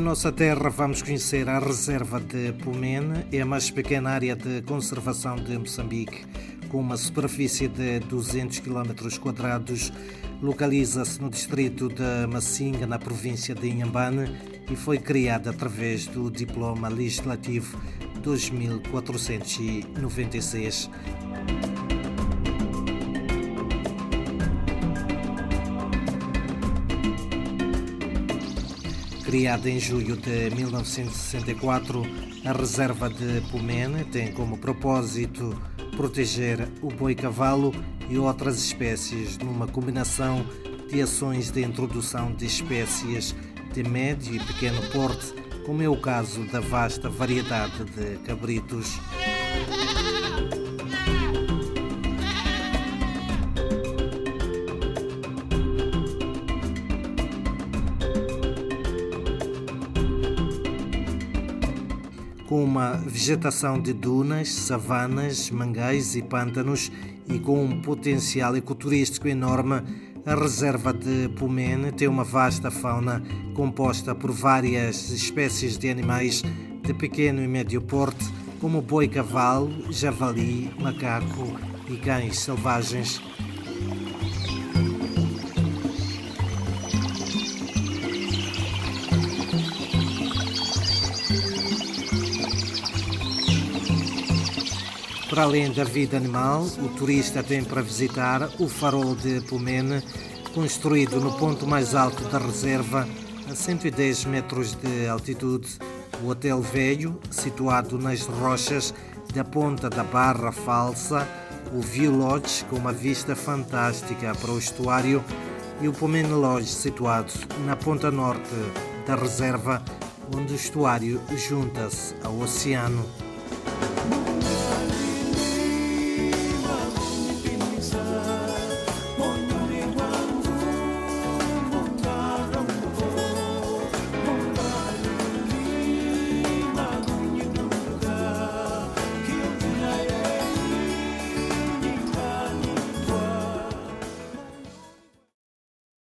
nossa terra vamos conhecer a reserva de Pumene, é a mais pequena área de conservação de Moçambique, com uma superfície de 200 km quadrados. Localiza-se no distrito de Massinga, na província de Inhambane, e foi criada através do Diploma Legislativo 2496. Criada em julho de 1964, a reserva de Pumene tem como propósito proteger o boi-cavalo e outras espécies numa combinação de ações de introdução de espécies de médio e pequeno porte, como é o caso da vasta variedade de cabritos. Com uma vegetação de dunas, savanas, mangais e pântanos e com um potencial ecoturístico enorme, a reserva de Pumene tem uma vasta fauna composta por várias espécies de animais de pequeno e médio porte, como boi-cavalo, javali, macaco e cães selvagens. Para além da vida animal, o turista tem para visitar o farol de Pumene, construído no ponto mais alto da reserva, a 110 metros de altitude. O Hotel Velho, situado nas rochas da ponta da Barra Falsa, o View Lodge, com uma vista fantástica para o estuário, e o Pumene Lodge, situado na ponta norte da reserva, onde o estuário junta-se ao oceano.